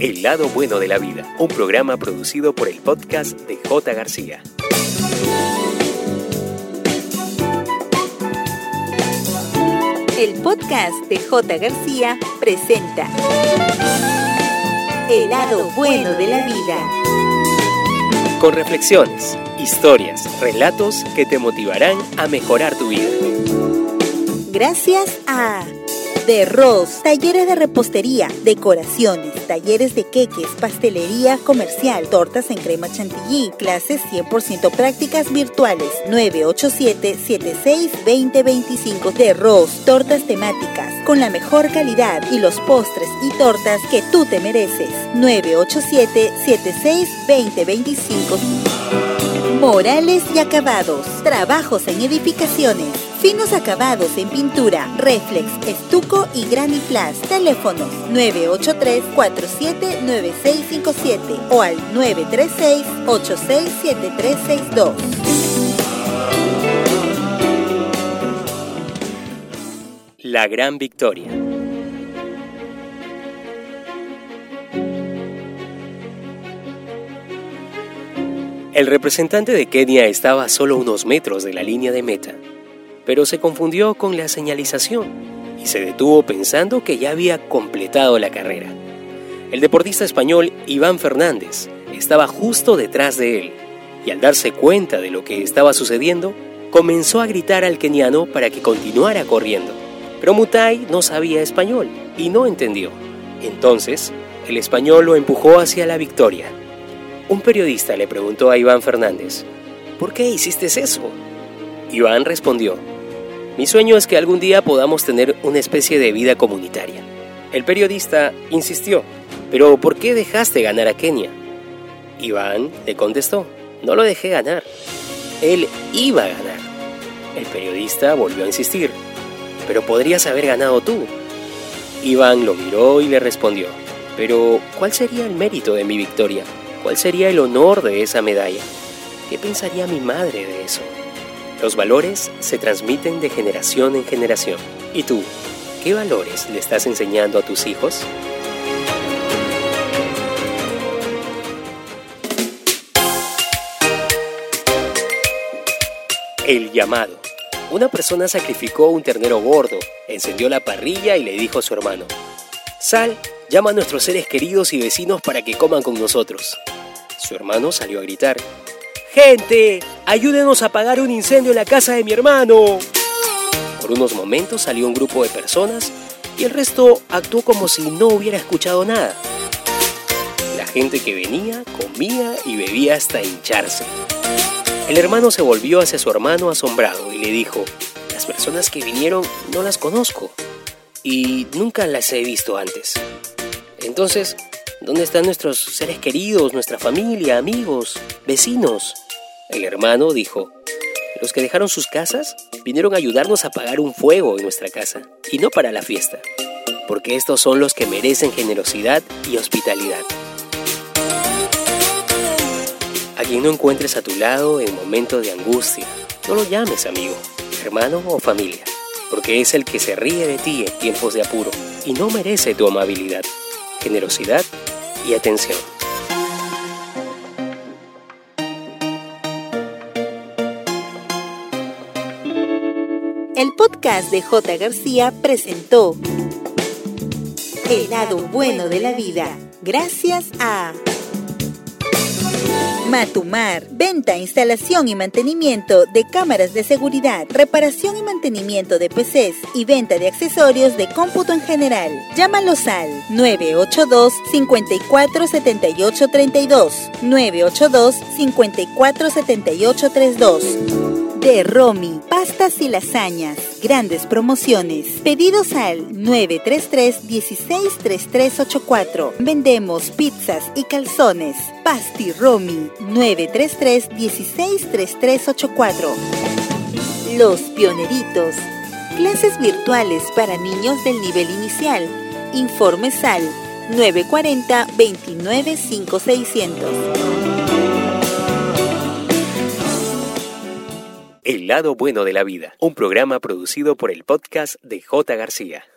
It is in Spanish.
El lado bueno de la vida, un programa producido por el podcast de J. García. El podcast de J. García presenta El lado bueno de la vida. Con reflexiones, historias, relatos que te motivarán a mejorar tu vida. Gracias a de Ros, talleres de repostería, decoraciones, talleres de queques, pastelería comercial, tortas en crema chantilly, clases 100% prácticas virtuales, 987-76-2025 de Ros, tortas temáticas, con la mejor calidad y los postres y tortas que tú te mereces, 987-76-2025. Morales y acabados, trabajos en edificaciones Finos acabados en pintura, reflex, estuco y graniplas. Teléfonos 983-479657 o al 936-867362. La Gran Victoria. El representante de Kenia estaba a solo unos metros de la línea de meta pero se confundió con la señalización y se detuvo pensando que ya había completado la carrera. El deportista español Iván Fernández estaba justo detrás de él y al darse cuenta de lo que estaba sucediendo, comenzó a gritar al keniano para que continuara corriendo. Pero Mutai no sabía español y no entendió. Entonces, el español lo empujó hacia la victoria. Un periodista le preguntó a Iván Fernández, ¿por qué hiciste eso? Iván respondió, mi sueño es que algún día podamos tener una especie de vida comunitaria. El periodista insistió, pero ¿por qué dejaste ganar a Kenia? Iván le contestó, no lo dejé ganar. Él iba a ganar. El periodista volvió a insistir, pero podrías haber ganado tú. Iván lo miró y le respondió, pero ¿cuál sería el mérito de mi victoria? ¿Cuál sería el honor de esa medalla? ¿Qué pensaría mi madre de eso? Los valores se transmiten de generación en generación. ¿Y tú, qué valores le estás enseñando a tus hijos? El llamado. Una persona sacrificó un ternero gordo, encendió la parrilla y le dijo a su hermano, Sal, llama a nuestros seres queridos y vecinos para que coman con nosotros. Su hermano salió a gritar, Gente, ayúdenos a apagar un incendio en la casa de mi hermano. Por unos momentos salió un grupo de personas y el resto actuó como si no hubiera escuchado nada. La gente que venía comía y bebía hasta hincharse. El hermano se volvió hacia su hermano asombrado y le dijo, las personas que vinieron no las conozco y nunca las he visto antes. Entonces, ¿Dónde están nuestros seres queridos, nuestra familia, amigos, vecinos? El hermano dijo, los que dejaron sus casas vinieron a ayudarnos a apagar un fuego en nuestra casa, y no para la fiesta, porque estos son los que merecen generosidad y hospitalidad. A quien no encuentres a tu lado en momentos de angustia, no lo llames amigo, hermano o familia, porque es el que se ríe de ti en tiempos de apuro y no merece tu amabilidad, generosidad y atención. El podcast de J. García presentó El lado bueno de la vida. Gracias a... Matumar, venta, instalación y mantenimiento de cámaras de seguridad, reparación y mantenimiento de PCs y venta de accesorios de cómputo en general. Llámalos al 982 54 78 32 982 54 78 32 de Romy, pastas y lasañas, grandes promociones. Pedidos al 933-163384. Vendemos pizzas y calzones. Pasti Romy, 933-163384. Los Pioneritos, clases virtuales para niños del nivel inicial. Informes al 940 295 El lado bueno de la vida, un programa producido por el podcast de J. García.